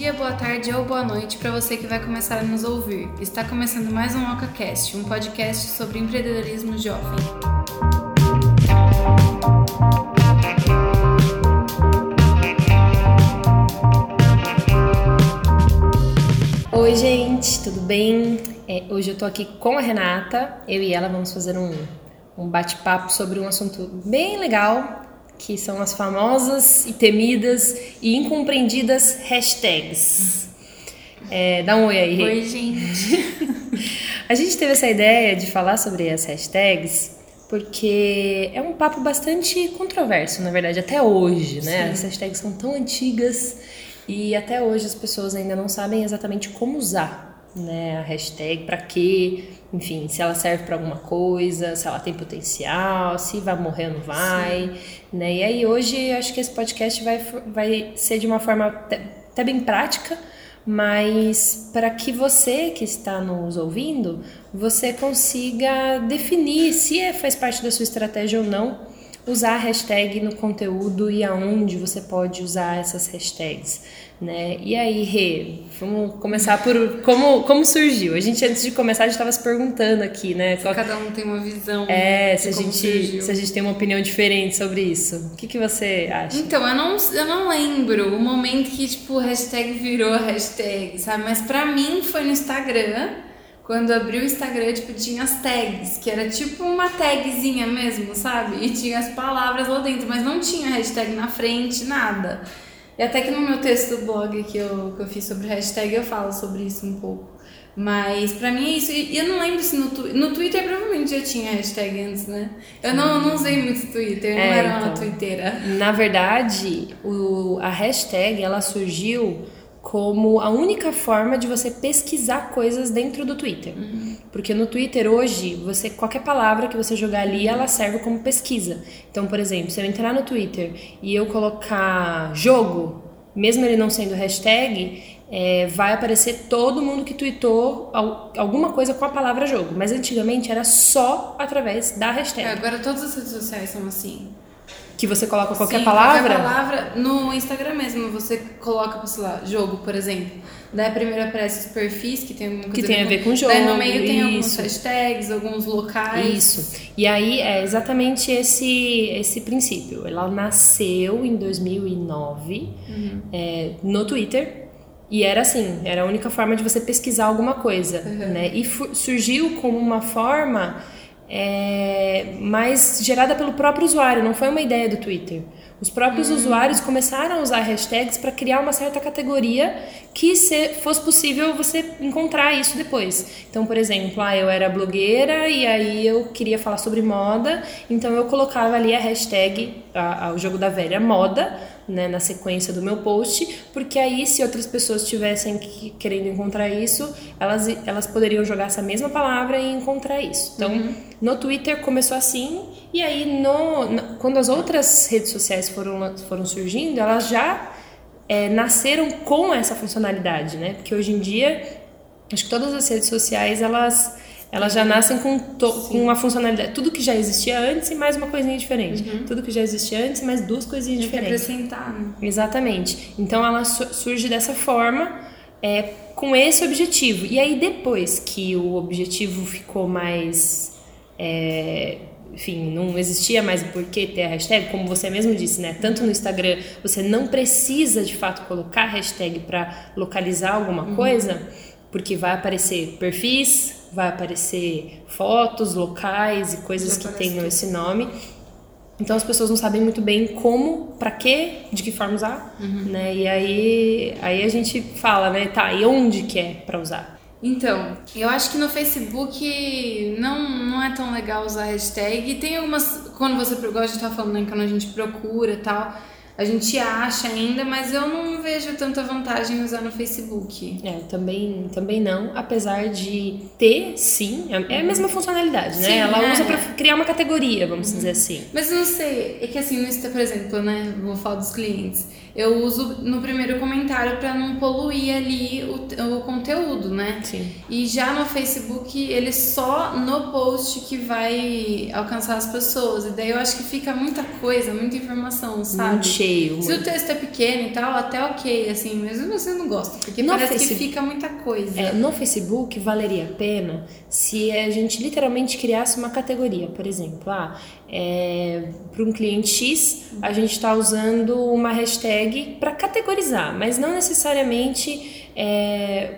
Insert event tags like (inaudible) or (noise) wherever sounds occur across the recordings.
dia, boa tarde ou boa noite para você que vai começar a nos ouvir. Está começando mais um OcaCast, um podcast sobre empreendedorismo jovem. Oi, gente, tudo bem? É, hoje eu tô aqui com a Renata, eu e ela vamos fazer um, um bate-papo sobre um assunto bem legal, que são as famosas e temidas e incompreendidas hashtags. É, dá um oi aí. Oi, gente. (laughs) a gente teve essa ideia de falar sobre as hashtags porque é um papo bastante controverso, na verdade, até hoje, né? Sim. As hashtags são tão antigas e até hoje as pessoas ainda não sabem exatamente como usar né, a hashtag, para quê, enfim, se ela serve para alguma coisa, se ela tem potencial, se vai morrer ou não vai, Sim. né? E aí hoje acho que esse podcast vai, vai ser de uma forma até bem prática, mas para que você que está nos ouvindo, você consiga definir se é, faz parte da sua estratégia ou não usar a hashtag no conteúdo e aonde você pode usar essas hashtags. Né? E aí, Rê, vamos começar por como, como surgiu. A gente, antes de começar, a gente estava se perguntando aqui, né? Qual... Cada um tem uma visão. É, se a, gente, se a gente tem uma opinião diferente sobre isso. O que, que você acha? Então, eu não, eu não lembro o momento que, tipo, hashtag virou hashtag, sabe? Mas pra mim foi no Instagram. Quando abri o Instagram, tipo, tinha as tags, que era tipo uma tagzinha mesmo, sabe? E tinha as palavras lá dentro, mas não tinha hashtag na frente, nada. E até que no meu texto do blog que eu, que eu fiz sobre hashtag eu falo sobre isso um pouco. Mas pra mim é isso. E eu não lembro se no, no Twitter provavelmente já tinha hashtag antes, né? Eu não, não usei muito Twitter, eu é, não era então, uma twitteira. Na verdade, o, a hashtag ela surgiu como a única forma de você pesquisar coisas dentro do Twitter. Uhum. Porque no Twitter hoje, você qualquer palavra que você jogar ali, ela serve como pesquisa. Então, por exemplo, se eu entrar no Twitter e eu colocar jogo, mesmo ele não sendo hashtag, é, vai aparecer todo mundo que tweetou alguma coisa com a palavra jogo. Mas antigamente era só através da hashtag. É, agora todas as redes sociais são assim que você coloca qualquer Sim, palavra? Qualquer palavra no Instagram mesmo, você coloca, sei lá, jogo, por exemplo. Daí primeiro aparece os perfis que tem que tem a ver com, com jogo. Daí no meio tem alguns hashtags, alguns locais. Isso. E aí é exatamente esse esse princípio. Ela nasceu em 2009 uhum. é, no Twitter. E era assim, era a única forma de você pesquisar alguma coisa, uhum. né? E surgiu como uma forma é, mas gerada pelo próprio usuário, não foi uma ideia do Twitter. Os próprios hum. usuários começaram a usar hashtags para criar uma certa categoria que se fosse possível você encontrar isso depois. Então, por exemplo, ah, eu era blogueira e aí eu queria falar sobre moda, então eu colocava ali a hashtag, a, a, o jogo da velha moda, né, na sequência do meu post, porque aí se outras pessoas tivessem que, querendo encontrar isso, elas, elas poderiam jogar essa mesma palavra e encontrar isso. Então, uhum. no Twitter começou assim, e aí no, no, quando as outras redes sociais foram, foram surgindo, elas já é, nasceram com essa funcionalidade, né? Porque hoje em dia, acho que todas as redes sociais, elas elas já nascem com, com uma funcionalidade. Tudo que já existia antes e mais uma coisinha diferente. Uhum. Tudo que já existia antes e mais duas coisinhas Tem diferentes. acrescentar. Né? Exatamente. Então ela surge dessa forma, é, com esse objetivo. E aí depois que o objetivo ficou mais. É, enfim, não existia mais o porquê ter a hashtag, como você mesmo disse, né? Tanto no Instagram, você não precisa de fato colocar hashtag para localizar alguma uhum. coisa, porque vai aparecer perfis, vai aparecer fotos, locais e coisas que tenham esse nome. Então as pessoas não sabem muito bem como, para quê, de que forma usar, uhum. né? E aí, aí a gente fala, né? Tá, e onde que é para usar? Então, eu acho que no Facebook não, não é tão legal usar hashtag. E tem algumas. Quando você. Igual a gente tá falando, né? Quando a gente procura e tal a gente acha ainda, mas eu não vejo tanta vantagem em usar no Facebook. É, também, também não, apesar de ter, sim, é, a mesma funcionalidade, né? Sim, Ela é, usa para criar uma categoria, vamos uhum. dizer assim. Mas não sei, é que assim, no Insta, por exemplo, né, vou falar dos clientes, eu uso no primeiro comentário para não poluir ali o, o conteúdo, né? Sim. E já no Facebook, ele só no post que vai alcançar as pessoas, e daí eu acho que fica muita coisa, muita informação, sabe? Muito cheio. Se o texto é pequeno e tal, até ok, assim, mesmo você não gosta, porque No parece Facebook- que fica muita coisa. É, no Facebook valeria a pena se a gente literalmente criasse uma categoria, por exemplo, ah, para um cliente X a gente está usando uma hashtag para categorizar, mas não necessariamente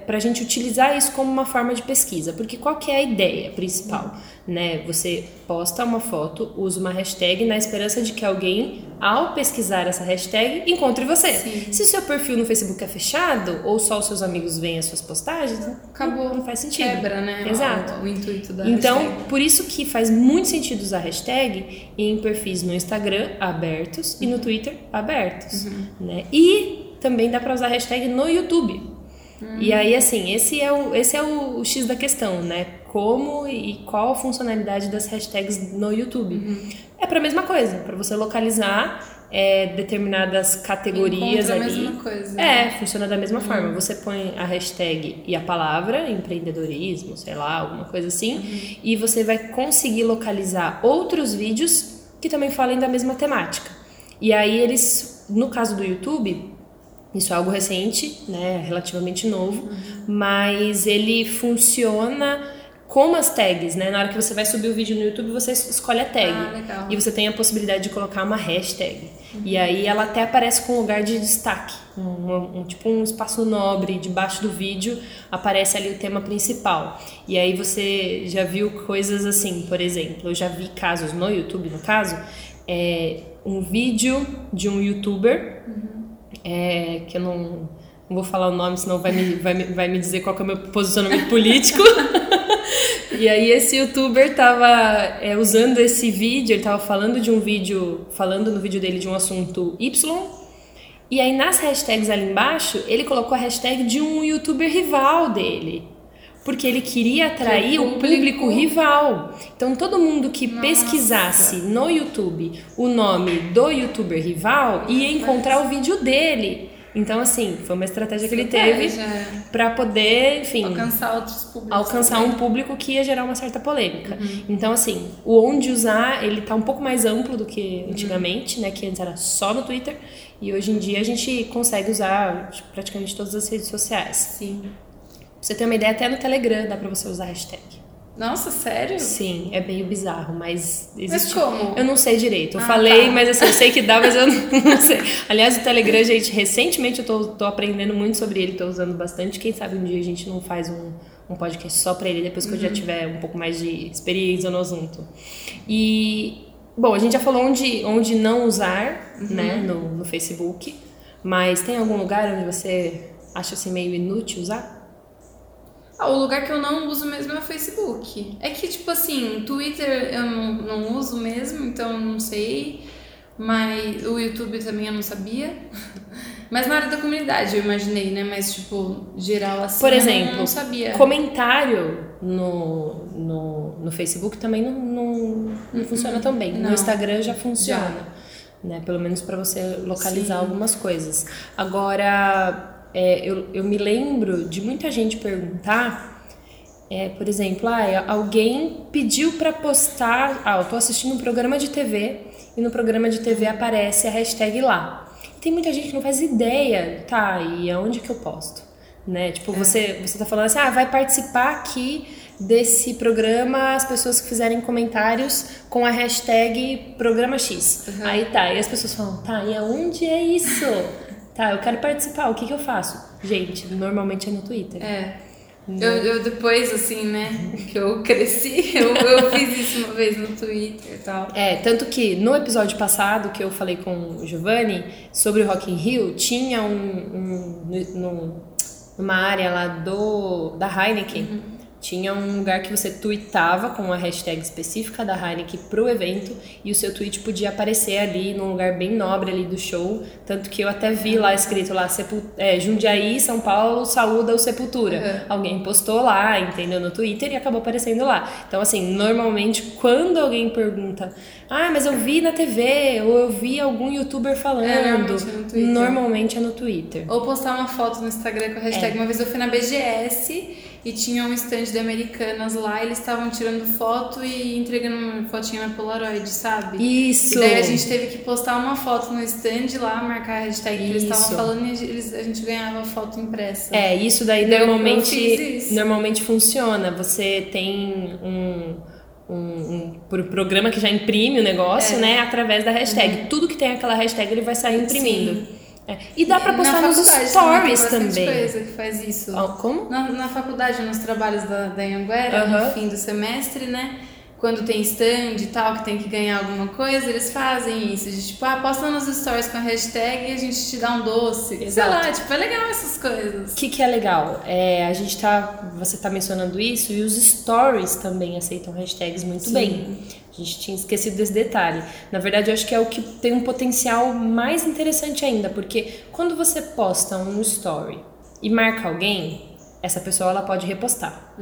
para a gente utilizar isso como uma forma de pesquisa, porque qual que é a ideia principal? Né? Você posta uma foto, usa uma hashtag na esperança de que alguém, ao pesquisar essa hashtag, encontre você. Se o seu perfil no Facebook é fechado, ou só os seus amigos veem as suas postagens, Acabou. não faz sentido. Quebra, né? Exato. O, o intuito da Então, hashtag. por isso que faz muito sentido usar hashtag em perfis no Instagram abertos e no Twitter abertos, né? E também dá para usar hashtag no YouTube. E aí, assim, esse é o, esse é o, o X da questão, né? Como e qual a funcionalidade das hashtags no YouTube. É para a mesma coisa, para você localizar é, determinadas categorias Encontra a ali. mesma coisa, É, funciona da mesma forma. Você põe a hashtag e a palavra, empreendedorismo, sei lá, alguma coisa assim, e você vai conseguir localizar outros vídeos que também falem da mesma temática. E aí eles, no caso do YouTube, isso é algo recente, né, relativamente novo, mas ele funciona como as tags, né? Na hora que você vai subir o vídeo no YouTube, você es- escolhe a tag. Ah. E você tem a possibilidade de colocar uma hashtag. E aí ela até aparece com um lugar de destaque. Um, um- um- tipo um espaço nobre debaixo do vídeo, aparece ali o tema principal. E aí você já viu coisas assim, por exemplo, eu já vi casos no YouTube, no caso, é um vídeo de um youtuber, é, que eu não, não vou falar o nome, senão vai me, vai, me, vai me dizer qual é o meu posicionamento político. (laughs) E aí esse youtuber tava é, usando esse vídeo, ele tava falando de um vídeo, falando no vídeo dele de um assunto Y. E aí nas hashtags ali embaixo, ele colocou a hashtag de um youtuber rival dele. Porque ele queria atrair o público, rival. Então todo mundo que Nossa. pesquisasse no YouTube o nome do youtuber rival ia encontrar o vídeo dele. Então assim, foi uma estratégia que ele teve Estratégia. para poder, enfim, Alcançar outros públicos. alcançar também. um público que ia gerar uma certa polêmica. Uhum. Então, assim, o onde usar, ele tá um pouco mais amplo do Uhum. que antigamente, né? Que antes era só no Twitter. E hoje em dia a gente consegue usar praticamente todas as redes sociais. Sim. Você ter uma ideia, até no Telegram dá pra você usar hashtag. Nossa, sério? Sim, é meio bizarro, mas existe. como? Eu não sei direito. Eu Ah, falei, tá. mas assim, eu sei que dá, mas eu (laughs) não sei. Aliás, o Telegram, gente, recentemente eu tô, tô aprendendo muito sobre ele, tô usando bastante. Quem sabe um dia a gente não faz um, um podcast só pra ele, depois que eu Uhum. já tiver um pouco mais de experiência no assunto. E, bom, a gente já falou onde, onde não usar, Uhum. né, no, no Facebook, mas tem algum lugar onde você acha assim meio inútil usar? Ah, o lugar que eu não uso mesmo é o Facebook. É que, tipo assim, Twitter eu não, não uso mesmo, então eu não sei. Mas o YouTube também eu não sabia. (laughs) Mas na área da comunidade eu imaginei, né? Mas, tipo, geral assim. Por eu exemplo, não, não sabia. Comentário no, no, no Facebook também não, não, não funciona tão bem. Não. No Instagram já funciona. Né? Pelo menos para você localizar Sim. algumas coisas. Agora, é, eu, eu me lembro de muita gente perguntar, é, por exemplo, ah, alguém pediu para postar. Ah, eu tô assistindo um programa de TV e no programa de TV aparece a hashtag lá. Tem muita gente que não faz ideia, tá, e aonde que eu posto? Né? Tipo, você, você tá falando assim, ah, vai participar aqui desse programa as pessoas que fizerem comentários com a hashtag programa X. Aí tá, e as pessoas falam, tá, e aonde é isso? Tá, eu quero participar, o que que eu faço? Gente, normalmente é no Twitter. É. Eu, eu depois, assim, né, que eu cresci, (laughs) eu, eu fiz isso uma vez no Twitter e tal. É, tanto que no episódio passado que eu falei com o Giovanni sobre o Rock in Rio, tinha um, um no- numa área lá do da Heineken, tinha um lugar que você tweetava com a hashtag específica da Heineken pro evento e o seu tweet podia aparecer ali num lugar bem nobre ali do show, tanto que eu até vi lá escrito lá Sepul é, Jundiaí, São Paulo, saúda o Sepultura. Alguém postou lá, entendeu, no Twitter e acabou aparecendo lá. Então assim, normalmente quando alguém pergunta: "Ah, mas eu vi na TV ou eu vi algum youtuber falando", normalmente é no Twitter. normalmente é no Twitter. Ou postar uma foto no Instagram com a hashtag. Uma vez eu fui na BGS e tinha um stand de Americanas lá, eles estavam tirando foto e entregando uma fotinha na Polaroid, sabe? Isso! E daí a gente teve que postar uma foto no stand lá, marcar a hashtag que eles estavam falando e eles, a gente ganhava foto impressa. É, isso daí normalmente, isso. normalmente funciona. Você tem um, um, um pro- programa que já imprime o negócio, É. né? Através da hashtag. Tudo que tem aquela hashtag ele vai sair imprimindo. É. E dá pra postar nos stories tem também. coisa que faz isso. Ó, Como? Na, na faculdade, nos trabalhos da, da Anhanguera, Aham. no fim do semestre, né? Quando tem stand e tal, que tem que ganhar alguma coisa, eles fazem isso. De tipo, ah, posta nos stories com a hashtag e a gente te dá um doce. Sei Exato. lá, tipo, é legal essas O coisas. que, que é legal? É, a gente tá. Você tá mencionando isso e os stories também aceitam hashtags muito Sim. bem. A gente tinha esquecido desse detalhe. Na verdade, eu acho que é o que tem um potencial mais interessante ainda, porque quando você posta um story e marca alguém, essa pessoa ela pode repostar.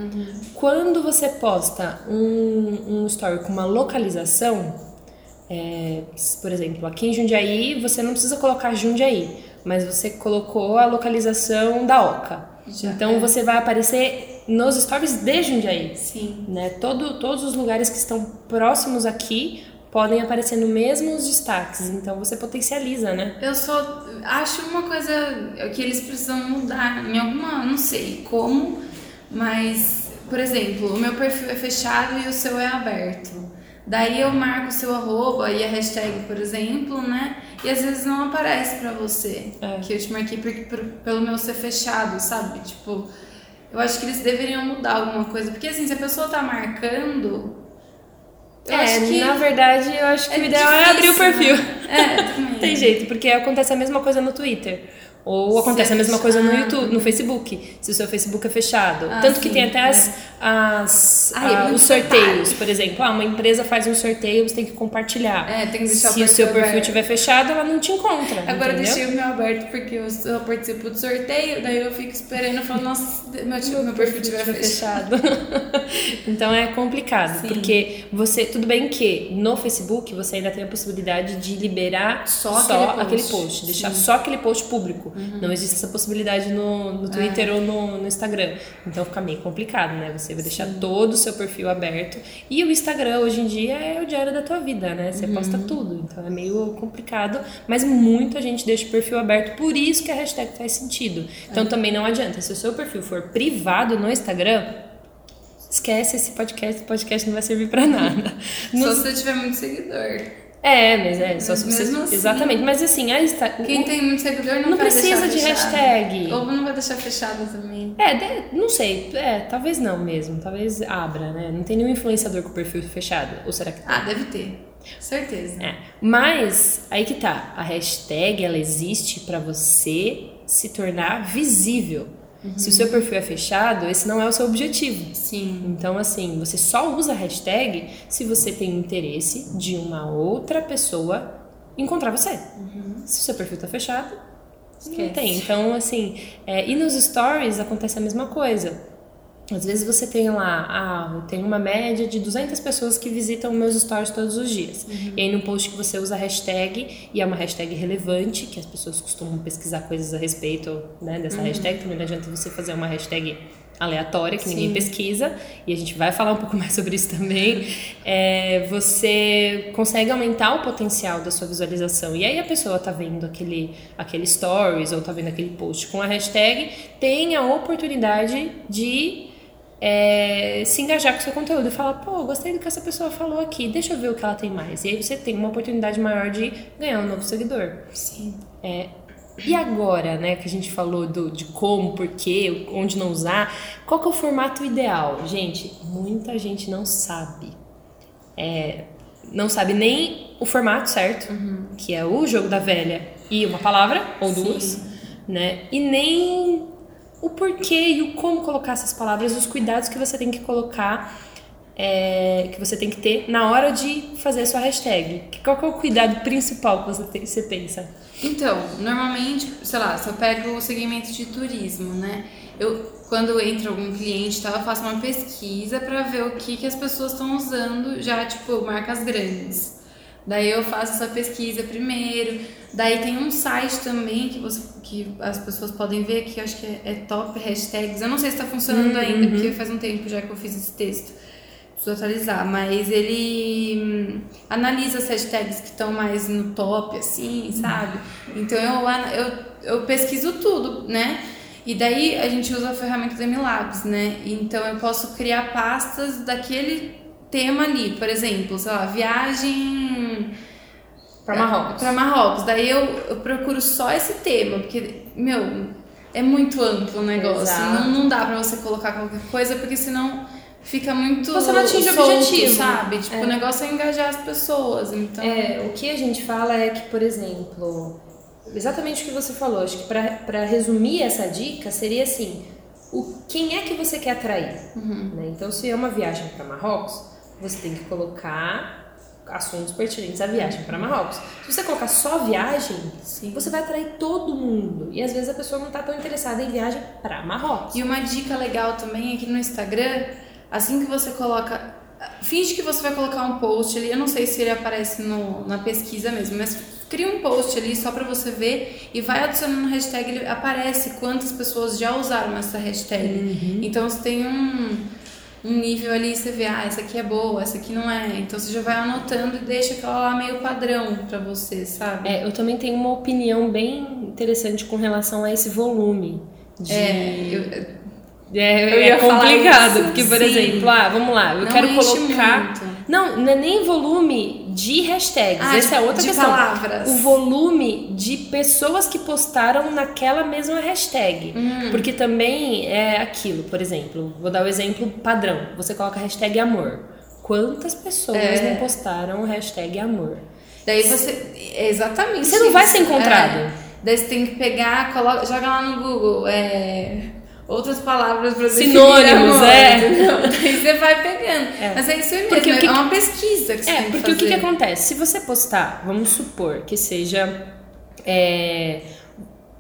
Quando você posta um, um story com uma localização, é, por exemplo, aqui em Jundiaí, você não precisa colocar Jundiaí, mas você colocou a localização da Oca. Já então é. você vai aparecer nos stories de Jundiaí. Sim. Né? Todo, todos os lugares que estão próximos aqui podem aparecer no mesmos destaques, então você potencializa, né? Eu só acho uma coisa que eles precisam mudar em alguma, não sei como, mas, por exemplo, o meu perfil é fechado e o seu é aberto. Daí eu marco o seu arroba e a hashtag, por exemplo, né? E às vezes não aparece pra você. É. Que eu te marquei por, por- pelo meu ser fechado, sabe? Tipo, eu acho que eles deveriam mudar alguma coisa. Porque assim, se a pessoa tá marcando. Eu é, acho que na verdade, eu acho que é o ideal é abrir o difícil, perfil. né? É, também. (laughs) Tem jeito, porque acontece a mesma coisa no Twitter. Ou acontece a mesma coisa no fechado. YouTube, no Facebook, se o seu Facebook é fechado. Ah, Tanto que tem até é. as, as- Ah, é ah, os sorteios, por exemplo. Ah, uma empresa faz um sorteio, você tem que compartilhar. É, tem que deixar Se o perfil seu perfil aberto. estiver fechado, ela não te encontra. Agora eu entendeu? deixei o meu aberto porque eu, eu participo do sorteio, daí eu fico esperando e falo, nossa, meu, meu, meu perfil tiver fechado. (laughs) então é complicado, Sim. porque você, tudo bem que no Facebook você ainda tem a possibilidade de liberar Só só, aquele aquele post. post, deixar Sim. Só aquele post público. Não existe essa possibilidade no, no Twitter É. ou no, no Instagram. Então fica meio complicado, né? Você vai deixar todo o seu perfil aberto. E o Instagram hoje em dia é o diário da tua vida, né? Você posta Uhum. tudo. Então é meio complicado, mas muita gente deixa o perfil aberto, por isso que a hashtag faz sentido. Então É. também não adianta. Se o seu perfil for privado no Instagram, esquece esse podcast, esse podcast não vai servir pra nada. Só No- se você tiver muito seguidor. É, mas é, só Mas se você. assim- Exatamente. Mas assim. Quem tem muito seguidor não, Não precisa de fechado. hashtag. Ou não vai deixar fechado também. É, de- não sei. É, talvez não mesmo. Talvez abra, né? Não tem nenhum influenciador com o perfil fechado. Ou será que tem? Ah, deve ter. Certeza. É. Mas, aí que tá. A hashtag, ela existe pra você se tornar visível. Se o seu perfil é fechado, esse não é o seu objetivo. Sim. Então, assim, você só usa a hashtag se você tem interesse de uma outra pessoa encontrar você. Se o seu perfil tá fechado, não Esquece. tem. Então, assim, é, e nos stories acontece a mesma coisa. Às vezes você tem lá, ah, eu tenho uma média de 200 pessoas que visitam meus stories todos os dias. E aí no post que você usa a hashtag, e é uma hashtag relevante, que as pessoas costumam pesquisar coisas a respeito né, dessa hashtag, também não adianta você fazer uma hashtag aleatória, que ninguém Sim. pesquisa, e a gente vai falar um pouco (laughs) mais sobre isso também. É, você consegue aumentar o potencial da sua visualização. E aí a pessoa tá vendo aquele, aquele stories ou tá vendo aquele post com a hashtag, tem a oportunidade de é, se engajar com o seu conteúdo e falar, pô, gostei do que essa pessoa falou aqui, deixa eu ver o que ela tem mais. E aí você tem uma oportunidade maior de ganhar um novo seguidor. Sim. É, e agora, né, que a gente falou do, de como, por quê, onde não usar, qual que é o formato ideal? Gente, muita gente não sabe. É, não sabe nem o formato certo, que é o jogo da velha e uma palavra, ou Sim. duas, né? E nem o porquê e o como colocar essas palavras, os cuidados que você tem que colocar, é, que você tem que ter na hora de fazer a sua hashtag. Qual é o cuidado principal que você, tem- você pensa? Então, normalmente, sei lá, se eu pego o segmento de turismo, né? Eu, quando entra algum cliente, tá, eu faço uma pesquisa para ver o que, que as pessoas estão usando já, tipo, marcas grandes. Daí eu faço essa pesquisa primeiro, Daí tem um site também que, você, que as pessoas podem ver, que eu acho que é, é top hashtags. Eu não sei se está funcionando Uhum. ainda, porque faz um tempo já que eu fiz esse texto. Preciso atualizar, mas ele hum, analisa as hashtags que estão mais no top, assim, sabe? Então eu, eu, eu pesquiso tudo, né? E daí a gente usa a ferramenta do MLabs, né? Então eu posso criar pastas daquele tema ali. Por exemplo, sei lá, viagem Pra Marrocos. Pra Marrocos. Daí eu, eu procuro só esse tema, porque, meu, é muito amplo o negócio. Exato. Não, não dá pra você colocar qualquer coisa, porque senão fica muito. Você não atinge o solto, objetivo. sabe? Tipo, É. o negócio é engajar as pessoas. Então. É, o que a gente fala é que, por exemplo, exatamente o que você falou, acho que para resumir essa dica seria assim: o, quem é que você quer atrair? Né? Então, se é uma viagem para Marrocos, você tem que colocar assuntos pertinentes à viagem para Marrocos. Se você colocar só viagem, Sim. você vai atrair todo mundo. E às vezes a pessoa não está tão interessada em viagem para Marrocos. E uma dica legal também é que no Instagram, assim que você coloca. Finge que você vai colocar um post ali, eu não sei se ele aparece no, na pesquisa mesmo, mas cria um post ali só pra você ver e vai adicionando hashtag, ele aparece quantas pessoas já usaram essa hashtag. Então você tem um, um nível ali, você vê, ah, essa aqui é boa, essa aqui não é. Então você já vai anotando e deixa aquela lá meio padrão pra você, sabe? É, eu também tenho uma opinião bem interessante com relação a esse volume. De... É, eu- É, Eu é complicado, porque, por sim. exemplo, ah, vamos lá, eu Não quero colocar. muito. Não, não é nem volume de hashtags, Ah, essa de- é outra de questão. palavras. O volume de pessoas que postaram naquela mesma hashtag. Hum. Porque também é aquilo, por exemplo, vou dar o exemplo padrão. Você coloca hashtag amor. Quantas pessoas É. não postaram hashtag amor? Daí você. Exatamente. Você não vai ser encontrado. É. Daí você tem que pegar, coloca, joga lá no Google. É, outras palavras para Sinônimos, é. Daí (laughs) você vai pegando. Mas é isso aí mesmo. Porque que é uma pesquisa que você É, tem que porque o que, que acontece? Se você postar, vamos supor que seja é,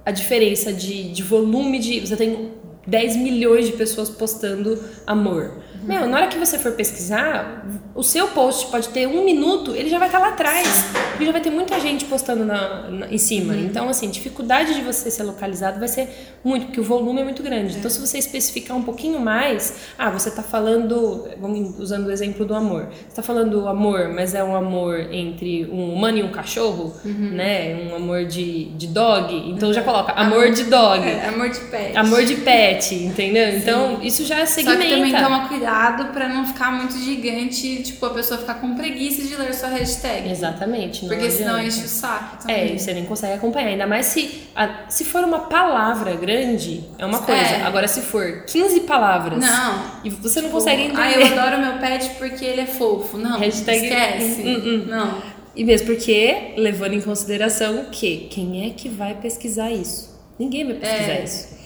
a diferença de, de volume de. Você tem 10 milhões de pessoas postando amor. Meu, na hora que você for pesquisar, o seu post pode ter um minuto, ele já vai estar lá atrás. Porque já vai ter muita gente postando na, na- em cima. Então, assim, dificuldade de você ser localizado vai ser muito, porque o volume é muito grande. Então, se você especificar um pouquinho mais, ah, você tá falando, vamos usando o exemplo do amor. Você tá falando amor, mas é um amor entre um humano e um cachorro, né? Um amor de, de dog. Então já coloca amor de dog. É, amor de pet. Amor de pet, entendeu? Então, isso já Só segmenta. que também toma cuidado pra não ficar muito gigante, tipo, a pessoa ficar com preguiça de ler sua hashtag. Exatamente. Porque senão enche o saco É, também. e você nem consegue acompanhar. Ainda mais se, a- se for uma palavra grande, é uma coisa. É. Agora, se for 15 palavras Não. e você não consegue entender. Ah, eu adoro meu pet porque ele é fofo. Não, Hashtag- esquece. Hum, hum. Não. E mesmo porque, levando em consideração que quem é que vai pesquisar isso? Ninguém vai pesquisar É. isso.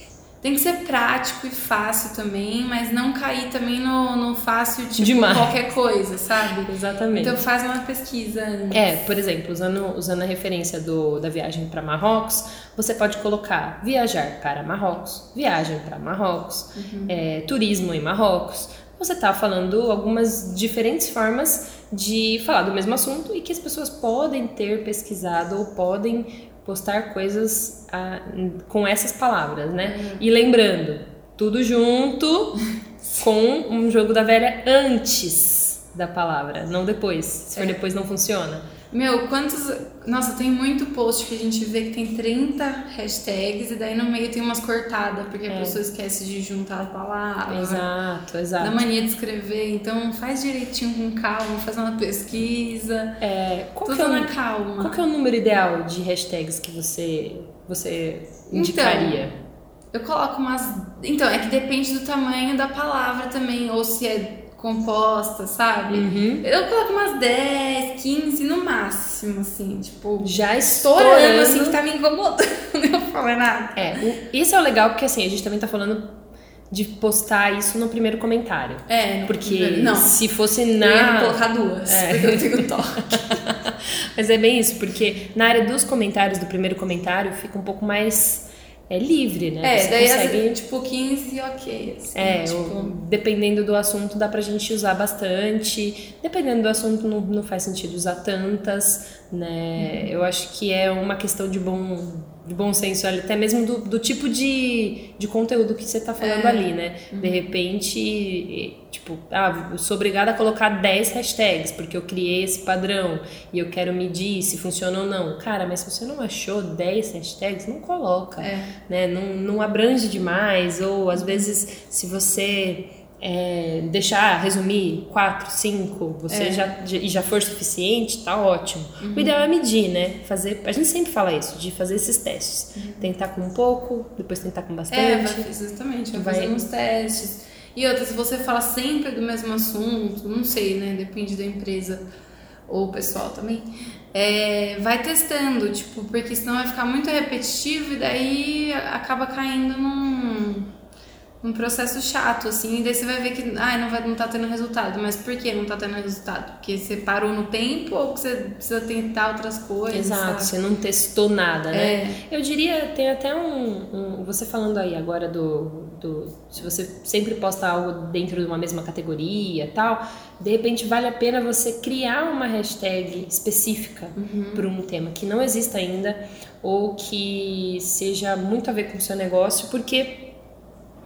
Tem que ser prático e fácil também, mas não cair também no, no fácil, tipo, Demais. qualquer coisa, sabe? Exatamente. Então faz uma pesquisa. antes. É, por exemplo, usando, usando a referência do, da viagem para Marrocos, você pode colocar viajar para Marrocos, viagem para Marrocos, é, turismo em Marrocos. Você está falando algumas diferentes formas de falar do mesmo assunto e que as pessoas podem ter pesquisado ou podem postar coisas ah, com essas palavras, né? E lembrando, tudo junto (laughs) com um jogo da velha antes da palavra, não depois. Se for depois não funciona. Meu, quantos. Nossa, tem muito post que a gente vê que tem 30 hashtags e daí no meio tem umas cortadas, porque a pessoa esquece de juntar as palavras. Exato, Da exato. mania de escrever, então faz direitinho com calma, faz uma pesquisa. É, qual, que Tudo é o, na calma. qual que é o número ideal de hashtags que você, você indicaria? Eu coloco umas. Então, é que depende do tamanho da palavra também, ou se é composta, sabe? Uhum. Eu coloco umas 10, 15 no máximo, assim, tipo. Já Estourando, estourando. assim, que tá me incomodando. Eu (laughs) não falei nada. É, o- isso é o legal porque assim, a gente também tá falando de postar isso no primeiro comentário. É, Porque Não. se fosse Eu ia na. colocar duas, É. porque eu tenho toque. (laughs) Mas é bem isso, porque na área dos comentários, do primeiro comentário, fica um pouco mais é livre, né? É, Você daí consegue... as, tipo 15 ok. Assim, É, tipo... o- dependendo do assunto dá pra gente usar bastante. Dependendo do assunto não, não faz sentido usar tantas, né? Eu acho que é uma questão de bom, de bom senso, até mesmo do, do tipo de, de conteúdo que você tá falando ali, né? De repente, tipo, ah, eu sou obrigada a colocar 10 hashtags, porque eu criei esse padrão e eu quero medir se funciona ou não. Cara, mas se você não achou 10 hashtags, não coloca É. né? Não, não abrange demais, ou às vezes se você é, deixar resumir quatro, cinco, você É. já, e já for suficiente, tá ótimo. Uhum. O ideal é medir, né? Fazer, a gente sempre fala isso, de fazer esses testes. Tentar com um pouco, depois tentar com Uhum. É, bastante. vai, exatamente, vai, Vai- fazendo uns testes. E outra, se você fala sempre do mesmo assunto, não sei, né? Depende da empresa ou pessoal também. é, vai testando, tipo, porque senão vai ficar muito repetitivo e daí acaba caindo num, num processo chato, assim, e daí você vai ver que ai, não, vai, não tá tendo resultado. Mas por que não tá tendo resultado? Porque você parou no tempo ou que você precisa tentar outras coisas? Exato, sabe? você não testou nada, né? É. Eu diria, tem até um, um- Você falando aí agora do, do. Se você sempre posta algo dentro de uma mesma categoria e tal, de repente vale a pena você criar uma hashtag específica para um tema que não exista ainda ou que seja muito a ver com o seu negócio, porque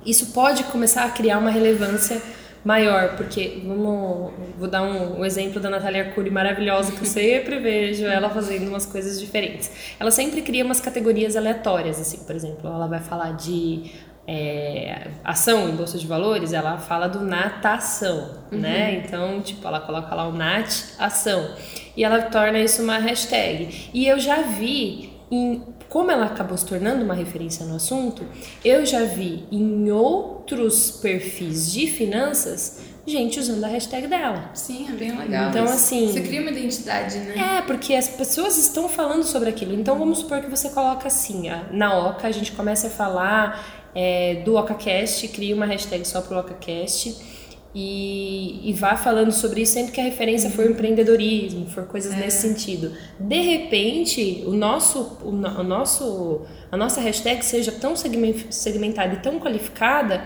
isso pode começar a criar uma relevância maior, porque vamos, vou dar um, um exemplo da Natália Arcuri maravilhosa que eu sempre (laughs) vejo ela fazendo umas coisas diferentes. Ela sempre cria umas categorias aleatórias, assim, por exemplo, ela vai falar de é, ação em bolsa de valores, ela fala do natação, né? Então, tipo, ela coloca lá o nat ação e ela torna isso uma hashtag. E eu já vi em como ela acabou se tornando uma referência no assunto, eu já vi em outros perfis de finanças gente usando a hashtag dela. Sim, é bem legal. Então, assim- Você cria uma identidade, né? É, porque as pessoas estão falando sobre aquilo. Então vamos supor que você coloca assim, na Oca, a gente começa a falar é, do OcaCast, cria uma hashtag só pro OcaCast e, e vá falando sobre isso sempre que a referência for empreendedorismo, for coisas nesse sentido. De repente, o nosso, o, o nosso, a nossa hashtag seja tão segmen- segmentada e tão qualificada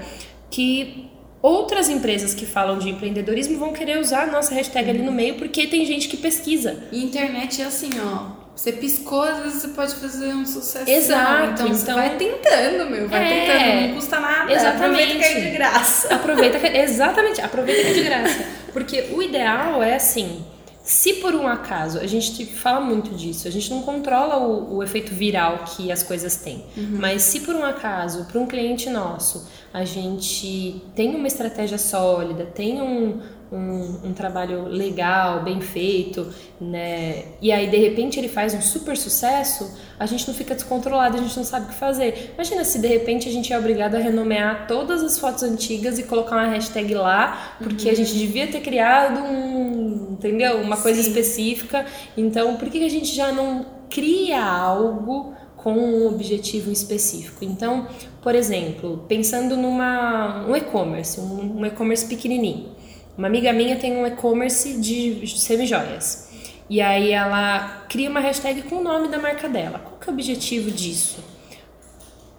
que outras empresas que falam de empreendedorismo vão querer usar a nossa hashtag ali no meio porque tem gente que pesquisa. E internet é assim, ó. Você piscou, às vezes você pode fazer um sucesso. Exato, Então, então- vai tentando, meu. Vai É, tentando, não custa nada. exatamente. Aproveita que é de graça. (laughs) Aproveita que, exatamente, aproveita que é de graça. Porque o ideal é assim, se por um acaso, a gente fala muito disso, a gente não controla o, o efeito viral que as coisas têm, mas se por um acaso, para um cliente nosso, a gente tem uma estratégia sólida, tem um, um, um trabalho legal, bem feito, né? E aí de repente ele faz um super sucesso, a gente não fica descontrolado, a gente não sabe o que fazer. Imagina se de repente a gente é obrigado a renomear todas as fotos antigas e colocar uma hashtag lá, porque a gente devia ter criado um, entendeu? Uma coisa Sim. específica. Então, por que que a gente já não cria algo com um objetivo específico. Então, por exemplo, pensando numa um e-commerce, um, um e-commerce pequenininho. Uma amiga minha tem um e-commerce de semijoias. E aí ela cria uma hashtag com o nome da marca dela. Qual que é o objetivo disso?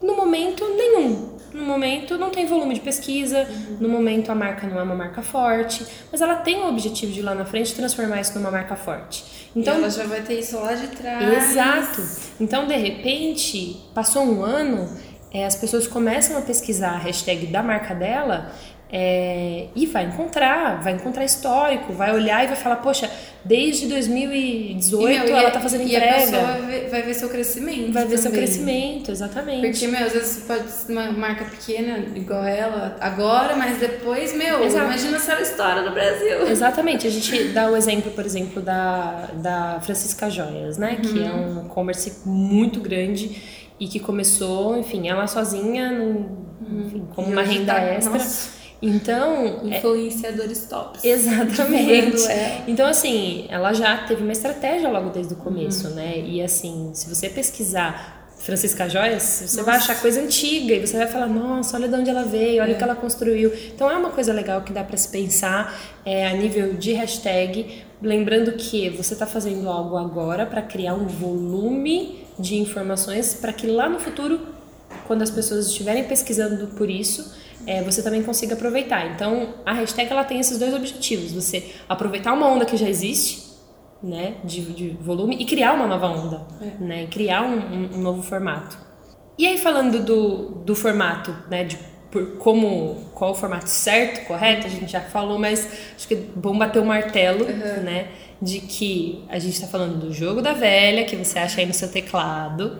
No momento, nenhum. No momento, não tem volume de pesquisa. No momento, a marca não é uma marca forte. Mas ela tem o objetivo de lá na frente transformar isso numa marca forte. Então Então, ela já vai ter isso lá de trás. Exato. Então, de repente, passou um ano, é, as pessoas começam a pesquisar a hashtag da marca dela é, e vai encontrar, vai encontrar histórico, vai olhar e vai falar, poxa, desde 2018 E, meu, e ela a- tá fazendo E a entrega. pessoa vai ver, vai ver seu crescimento. Vai ver seu também. crescimento, exatamente. Porque, meu, às vezes pode ser uma marca pequena, igual ela, agora, mas depois, meu, Exato. imagina ela estoura no Brasil. Exatamente, a gente dá o exemplo, por exemplo, da, da Francisca Joias, né? Que é um e-commerce muito grande e que começou, enfim, ela sozinha, num- enfim, como E uma renda tá- extra. nossa. Então, é- Influenciadores tops. exatamente. Ela. Então, assim, ela já teve uma estratégia logo desde o começo, né? E assim, se você pesquisar Francisca Joias, você vai achar coisa antiga e você vai falar, nossa, olha de onde ela veio, olha o que ela construiu. Então é uma coisa legal que dá para se pensar é, a nível de hashtag, lembrando que você está fazendo algo agora para criar um volume de informações para que lá no futuro quando as pessoas estiverem pesquisando por isso, é, você também consiga aproveitar. Então, a hashtag ela tem esses dois objetivos: você aproveitar uma onda que já existe, né, de, de volume, e criar uma nova onda, é. né, e criar um, um, um, novo formato. E aí, falando do, do formato, né, de por como qual o formato certo, correto, a gente já falou, mas acho que é bom bater o martelo, uhum. né, de que a gente está falando do jogo da velha, que você acha aí no seu teclado,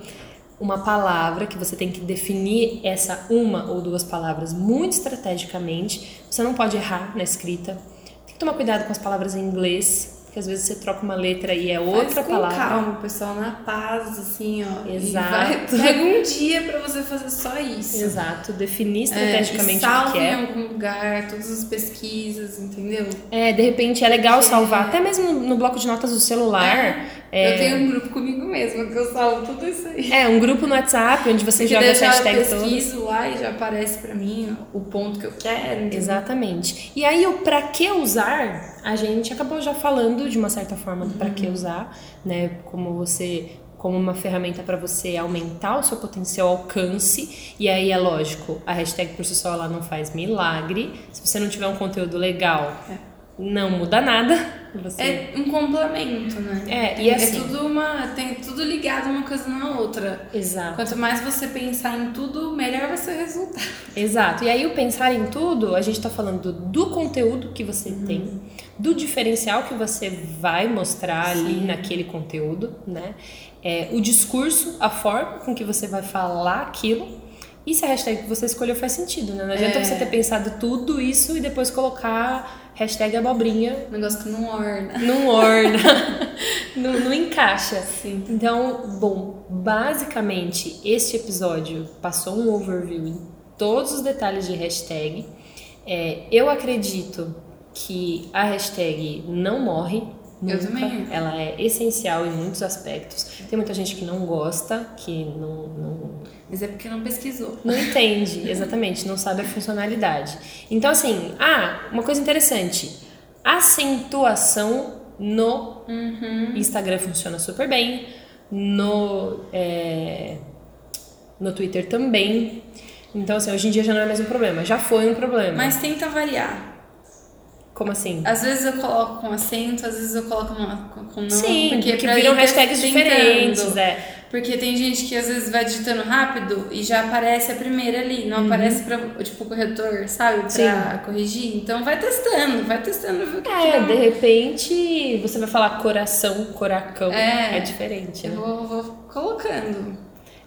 uma palavra que você tem que definir essa uma ou duas palavras muito estrategicamente. Você não pode errar na escrita. Tem que tomar cuidado com as palavras em inglês, porque às vezes você troca uma letra e é outra Faz com palavra. calma, pessoal, na paz, assim, ó. Exato. Vai, (laughs) pega um dia para você fazer só isso. Exato. Definir estrategicamente é, o que é. em algum lugar, todas as pesquisas, entendeu? É, de repente é legal salvar, até mesmo no bloco de notas do celular. É. É... Eu tenho um grupo comigo mesma que eu salvo tudo isso aí. É, um grupo no WhatsApp onde você Porque joga essa hashtag toda. Eu pesquiso lá e já aparece para mim o ponto que eu quero. Entendeu? Exatamente. E aí o para que usar, a gente acabou já falando de uma certa forma do para que uhum. usar, né? Como você como uma ferramenta para você aumentar o seu potencial alcance. E aí é lógico, a hashtag por si só ela não faz milagre. Se você não tiver um conteúdo legal, é. Não muda nada. Você... É um complemento, né? É, e é assim, é tudo uma. Tem tudo ligado uma coisa na outra. Exato. Quanto mais você pensar em tudo, melhor vai ser o resultado. Exato. E aí, o pensar em tudo, a gente tá falando do conteúdo que você uhum. tem, do diferencial que você vai mostrar Sim. ali naquele conteúdo, né? É, o discurso, a forma com que você vai falar aquilo. E se a hashtag que você escolheu faz sentido, né? Não adianta é. você ter pensado tudo isso e depois colocar Hashtag abobrinha. Negócio que não orna. Não orna. (laughs) não, não encaixa. Sim. Então, bom, basicamente, este episódio passou um overview em todos os detalhes de hashtag. É, eu acredito que a hashtag não morre. Nunca. Eu também. Ela é essencial em muitos aspectos. Tem muita gente que não gosta, que não, não mas é porque não pesquisou. Não entende, (laughs) exatamente, não sabe a funcionalidade. Então, assim, ah, uma coisa interessante: acentuação no uhum. Instagram funciona super bem, no, é, no Twitter também. Então, assim, hoje em dia já não é mais um problema, já foi um problema. Mas tenta variar. Como assim? Às vezes eu coloco com acento, às vezes eu coloco com, com não. Sim, porque, porque viram hashtags diferentes, é. Porque tem gente que às vezes vai digitando rápido e já aparece a primeira ali, não uhum. aparece para tipo o corretor, sabe, para Sim. corrigir. Então vai testando, vai testando, viu? É, de repente você vai falar coração, coracão, é, é diferente. Né? Eu vou, vou colocando.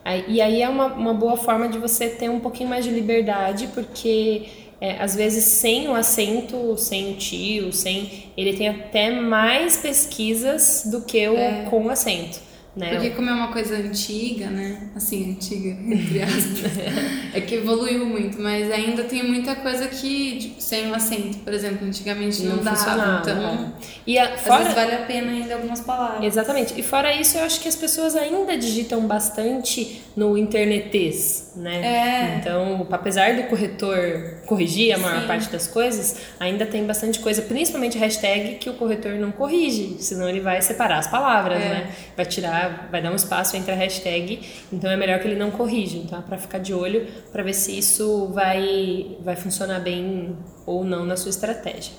Aí, e aí é uma, uma boa forma de você ter um pouquinho mais de liberdade, porque é, às vezes sem o acento, sem o tio, sem ele tem até mais pesquisas do que o é. com acento. Né? Porque como é uma coisa antiga, né? Assim, antiga, entre aspas. (laughs) é que evoluiu muito, mas ainda tem muita coisa que, tipo, sem o acento, por exemplo, antigamente não, não dava. Então, é. e a, fora... vale a pena ainda algumas palavras. Exatamente. E fora isso, eu acho que as pessoas ainda digitam bastante no internetês, né? É. Então, apesar do corretor corrigir a maior Sim. parte das coisas, ainda tem bastante coisa, principalmente hashtag, que o corretor não corrige, senão ele vai separar as palavras, é. né? Vai tirar vai dar um espaço entre a hashtag, então é melhor que ele não corrija. É para ficar de olho para ver se isso vai, vai funcionar bem ou não na sua estratégia.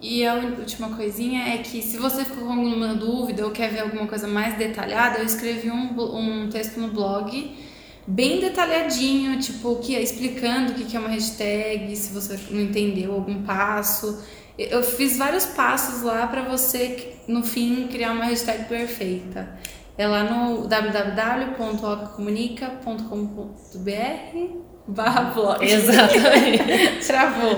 E a última coisinha é que se você ficou com alguma dúvida ou quer ver alguma coisa mais detalhada, eu escrevi um, um texto no blog bem detalhadinho, tipo, que explicando o que é uma hashtag, se você não entendeu algum passo. Eu fiz vários passos lá para você, no fim, criar uma hashtag perfeita. É lá no www.ocacomunica.com.br barra blog. Exatamente. (laughs) Travou.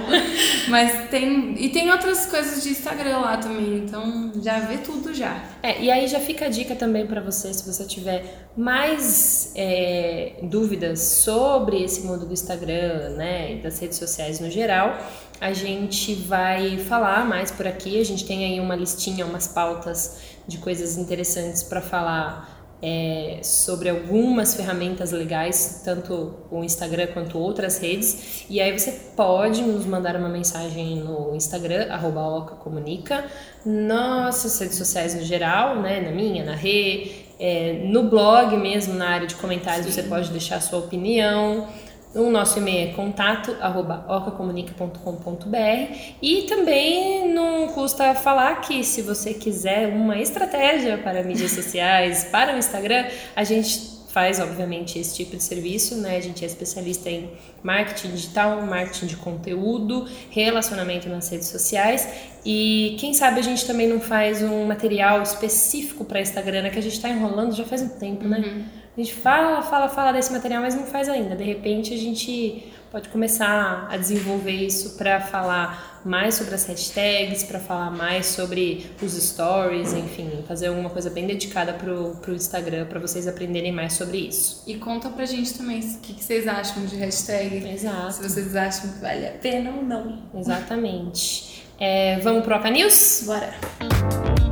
Mas tem. E tem outras coisas de Instagram lá também, então já vê tudo já. É, e aí já fica a dica também para você, se você tiver mais é, dúvidas sobre esse mundo do Instagram, né, e das redes sociais no geral a gente vai falar mais por aqui. A gente tem aí uma listinha, umas pautas de coisas interessantes para falar é, sobre algumas ferramentas legais, tanto o Instagram quanto outras redes. E aí você pode nos mandar uma mensagem no Instagram, arroba Comunica, nossas redes sociais no geral, né? Na minha, na Rê, É, no blog mesmo, na área de comentários, Sim. você pode deixar a sua opinião. O nosso e-mail é contato arroba ocacomunica.com.br e também não custa falar que se você quiser uma estratégia para mídias (laughs) sociais, para o Instagram, a gente faz, obviamente, esse tipo de serviço, né? A gente é especialista em marketing digital, marketing de conteúdo, relacionamento nas redes sociais e quem sabe a gente também não faz um material específico para Instagram, né? Que a gente está enrolando já faz um tempo, né? Uhum. A gente fala, fala, fala desse material, mas não faz ainda. De repente a gente pode começar a desenvolver isso para falar mais sobre as hashtags, para falar mais sobre os stories, enfim, fazer alguma coisa bem dedicada pro, pro Instagram para vocês aprenderem mais sobre isso. E conta pra gente também o que, que vocês acham de hashtag. Exato. Se vocês acham que vale a pena ou não. Exatamente. É, vamos pro Oca News? Bora!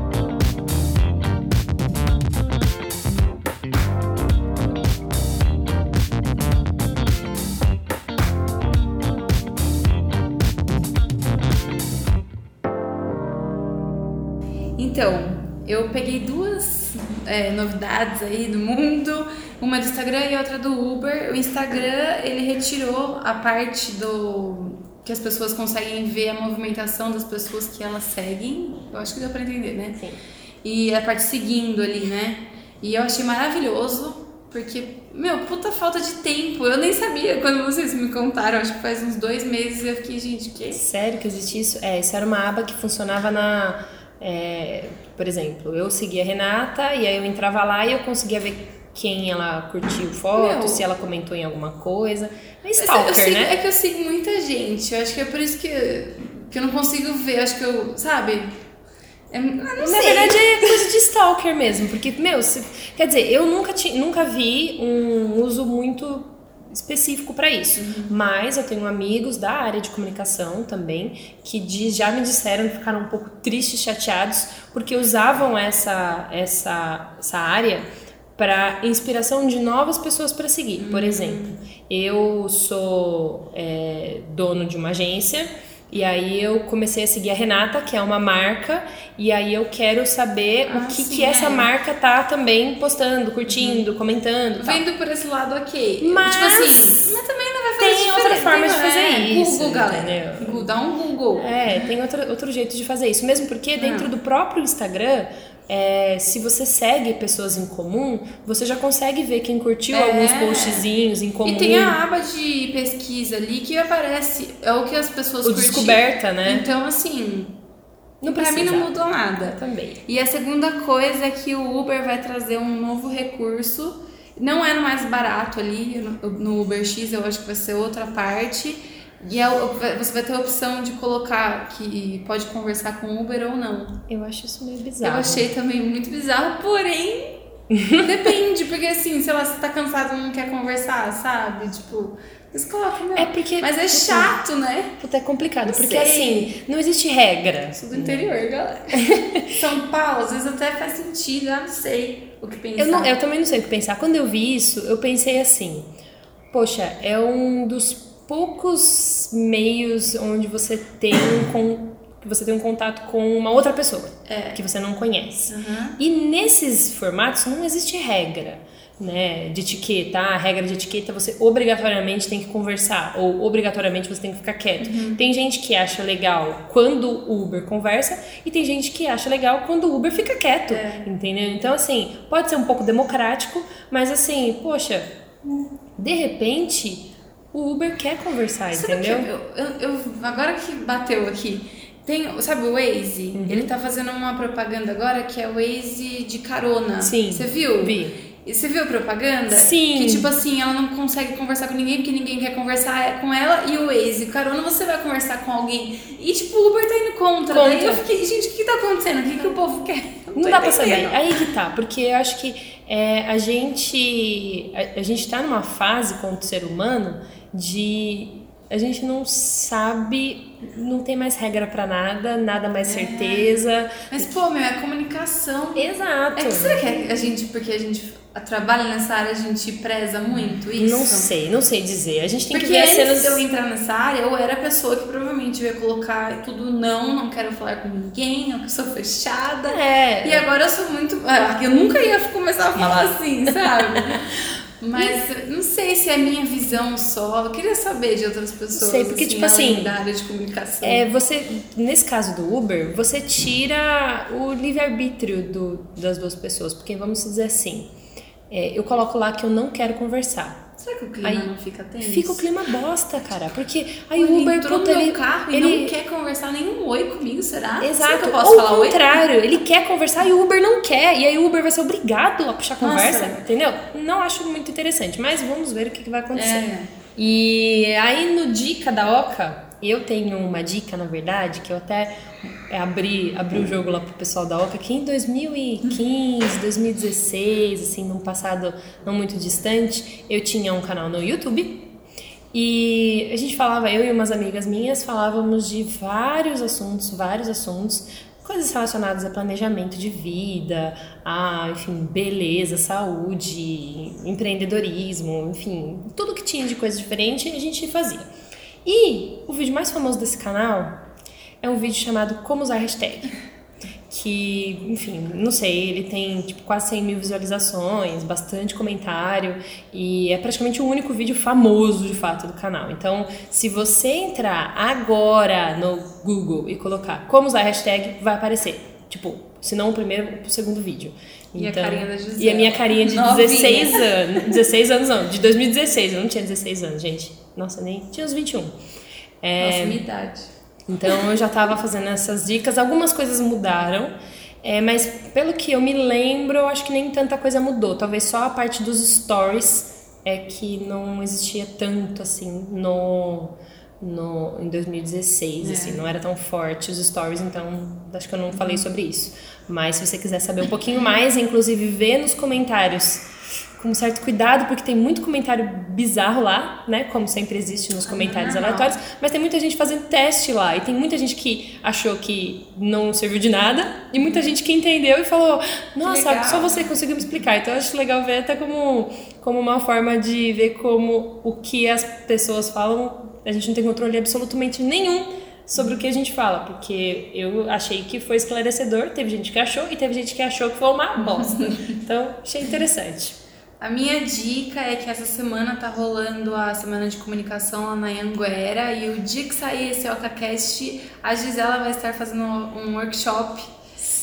Eu peguei duas é, novidades aí no mundo, uma do Instagram e outra do Uber. O Instagram, ele retirou a parte do que as pessoas conseguem ver a movimentação das pessoas que elas seguem. Eu acho que deu pra entender, né? Sim. E a parte seguindo ali, né? E eu achei maravilhoso, porque, meu, puta falta de tempo. Eu nem sabia quando vocês me contaram, acho que faz uns dois meses, eu fiquei, gente, que? Sério que existe isso? É, isso era uma aba que funcionava na é, por exemplo, eu seguia a Renata e aí eu entrava lá e eu conseguia ver quem ela curtiu foto, Meu, se ela comentou em alguma coisa. É stalker, sigo, né? É que eu sigo muita gente. Eu acho que é por isso que, que eu não consigo ver. Eu acho que eu, sabe? É, Na sei. verdade é coisa de stalker mesmo, porque, meu, se, quer dizer, eu nunca, ti, nunca vi um uso muito específico para isso. Uhum. Mas eu tenho amigos da área de comunicação também que já me disseram que ficaram um pouco tristes, chateados, porque usavam essa, essa, essa área para inspiração de novas pessoas para seguir. Uhum. Por exemplo, eu sou é, dono de uma agência e aí eu comecei a seguir a Renata, que é uma marca, e aí eu quero saber ah, o que, sim, que essa é. marca tá também postando, curtindo, uhum. comentando. Vendo por esse lado, ok. Mas, tipo assim, mas também não vai fazer Tem outra forma de fazer é, isso. Google, galera. Google, dá um Google. É, tem outro, outro jeito de fazer isso. Mesmo porque dentro ah. do próprio Instagram é, se você segue pessoas em comum, você já consegue ver quem curtiu é. alguns postzinhos em comum. E tem a aba de pesquisa ali que aparece, é o que as pessoas o descoberta, né? Então, assim, não pra mim não mudou nada. Também. E a segunda coisa é que o Uber vai trazer um novo recurso. Não é no mais barato ali, no Uber X eu acho que vai ser outra parte e é, você vai ter a opção de colocar que pode conversar com Uber ou não. Eu acho isso meio bizarro. Eu achei também muito bizarro, porém. (laughs) depende, porque assim, sei lá, você tá cansado e não quer conversar, sabe? Tipo, eles colocam, meu. É porque. Mas é chato, né? Puta, é complicado. Não porque sei. assim, não existe regra. Sou do interior, galera. (laughs) São Paulo, às vezes até faz sentido, eu não sei o que pensar. Eu, não, eu também não sei o que pensar. Quando eu vi isso, eu pensei assim: poxa, é um dos poucos meios onde você tem um, que você tem um contato com uma outra pessoa é. que você não conhece. Uhum. E nesses formatos não existe regra. Né, de etiqueta, a regra de etiqueta você obrigatoriamente tem que conversar ou obrigatoriamente você tem que ficar quieto. Uhum. Tem gente que acha legal quando o Uber conversa e tem gente que acha legal quando o Uber fica quieto, é. entendeu? Então assim, pode ser um pouco democrático, mas assim, poxa, de repente o Uber quer conversar, sabe entendeu? Eu, eu, eu, agora que bateu aqui, tem, sabe o Waze? Uhum. Ele tá fazendo uma propaganda agora que é o Waze de carona. Sim. Você viu? Vi. E você viu a propaganda? Sim. Que tipo assim, ela não consegue conversar com ninguém porque ninguém quer conversar com ela e o Waze. Carona, você vai conversar com alguém. E tipo, o Uber tá indo contra. contra. Daí eu fiquei, gente, o que tá acontecendo? O que, que o povo quer? Não, não dá pra saber. Aí que tá, porque eu acho que é, a gente. A, a gente tá numa fase como ser humano de a gente não sabe, não tem mais regra para nada, nada mais é. certeza. Mas pô, meu, é comunicação. Exato. É que será que a gente, porque a gente trabalha nessa área, a gente preza muito isso? Não sei, não sei dizer. A gente tem Porque que ver as cenas. eu entrar nessa área, eu era a pessoa que provavelmente ia colocar tudo não, não quero falar com ninguém, eu sou fechada. É. E agora eu sou muito. ah, Eu nunca ia começar a falar assim, sabe? (laughs) Mas não sei se é minha visão só. Eu queria saber de outras pessoas. sei, porque, tipo além assim, Da área de comunicação. É, você, nesse caso do Uber, você tira o livre-arbítrio das duas pessoas. Porque vamos dizer assim, é, eu coloco lá que eu não quero conversar. Será que o clima Aí não fica tenso? Fica o clima bosta, cara. Porque aí o Uber, entrou puta, no meu ele, carro e ele, não quer conversar nenhum oi comigo, será? Será Exato. que eu posso Ou falar o oi? contrário, ele quer conversar e o Uber não quer. E aí o Uber vai ser obrigado a puxar Nossa. conversa, entendeu? Não acho muito interessante, mas vamos ver o que, que vai acontecer. É. E aí no Dica da Oca, eu tenho uma dica, na verdade, que eu até é, abri, abri o jogo lá pro pessoal da Oca, que em 2015, 2016, assim, num passado não muito distante, eu tinha um canal no YouTube e a gente falava, eu e umas amigas minhas falávamos de vários assuntos, vários assuntos, coisas relacionadas a planejamento de vida, a, enfim, beleza, saúde, empreendedorismo, enfim, tudo que tinha de coisa diferente a gente fazia. E o vídeo mais famoso desse canal é um vídeo chamado Como Usar Hashtag que, enfim, não sei, ele tem tipo quase 100 mil visualizações, bastante comentário e é praticamente o único vídeo famoso de fato do canal. Então, se você entrar agora no Google e colocar como usar hashtag, vai aparecer. Tipo, se não o primeiro, o segundo vídeo. E a Então, carinha da Gisela. E a minha carinha de Novinha. 16 anos. 16 anos não, de 2016. Eu não tinha 16 anos, gente. Nossa, nem tinha uns 21. É, Nossa, minha idade. Então eu já estava fazendo essas dicas. Algumas coisas mudaram, é, mas pelo que eu me lembro, eu acho que nem tanta coisa mudou. Talvez só a parte dos stories é que não existia tanto assim no, no em 2016, É. assim, não era tão forte os stories, então acho que eu não falei sobre isso. Mas se você quiser saber um pouquinho mais, inclusive ver nos comentários com um certo cuidado, porque tem muito comentário bizarro lá, né? Como sempre existe nos comentários normal. aleatórios, mas tem muita gente fazendo teste lá, e tem muita gente que achou que não serviu de nada, e muita gente que entendeu e falou: Nossa, legal." só você conseguiu me explicar. Então eu acho legal ver até como, como uma forma de ver como o que as pessoas falam, a gente não tem controle absolutamente nenhum sobre o que a gente fala, porque eu achei que foi esclarecedor, teve gente que achou e teve gente que achou que foi uma bosta. (laughs) Então, achei interessante. A minha dica é que essa semana tá rolando a semana de comunicação lá na Anguera e o dia que sair esse OcaCast, a Gisela vai estar fazendo um workshop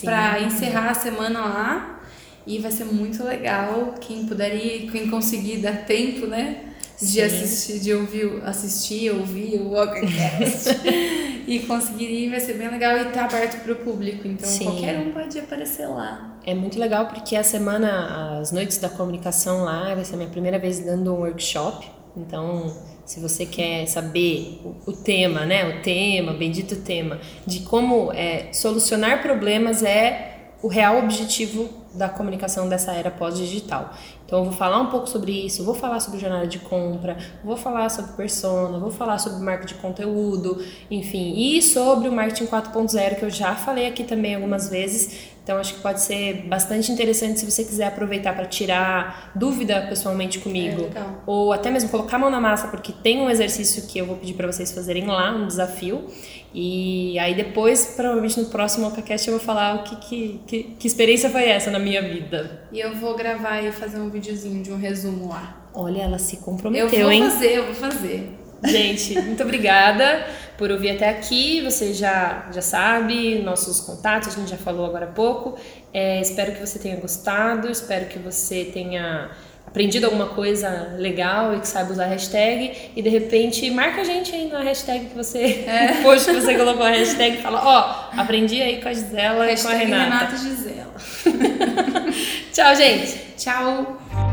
para encerrar a semana lá e vai ser muito legal. Quem puder ir, quem conseguir dar tempo, né? De Sim. assistir, de ouvir, assistir, ouvir o OcaCast (laughs) e conseguir ir, vai ser bem legal e tá aberto pro público. Então Sim. qualquer um pode aparecer lá. É muito legal porque a semana, as noites da comunicação lá, vai ser a minha primeira vez dando um workshop. Então, se você quer saber o, o tema, né? O tema, bendito tema, de como é, solucionar problemas é o real objetivo da comunicação dessa era pós-digital. Então, eu vou falar um pouco sobre isso, vou falar sobre jornada de compra, vou falar sobre persona, vou falar sobre marketing de conteúdo, enfim, e sobre o marketing 4.0, que eu já falei aqui também algumas vezes. Então, acho que pode ser bastante interessante se você quiser aproveitar para tirar dúvida pessoalmente comigo. É. Ou até mesmo colocar a mão na massa, porque tem um exercício que eu vou pedir para vocês fazerem lá, um desafio. E aí depois, provavelmente no próximo OcaCast, eu vou falar o que, que, que, que experiência foi essa na minha vida. E eu vou gravar e fazer um videozinho de um resumo lá. Olha, ela se Eu comprometeu, vou hein? fazer, eu vou fazer. Gente, muito obrigada por ouvir até aqui. Você já, já sabe nossos contatos, a gente já falou agora há pouco. É, espero que você tenha gostado, espero que você tenha aprendido alguma coisa legal e que saiba usar a hashtag. E de repente, marca a gente aí na hashtag que você. É. (laughs) Post que você colocou a hashtag e fala: Ó, aprendi aí com a Gisela e com a Hashtag Renata. Renata Gisela. (laughs) Tchau, gente! Tchau.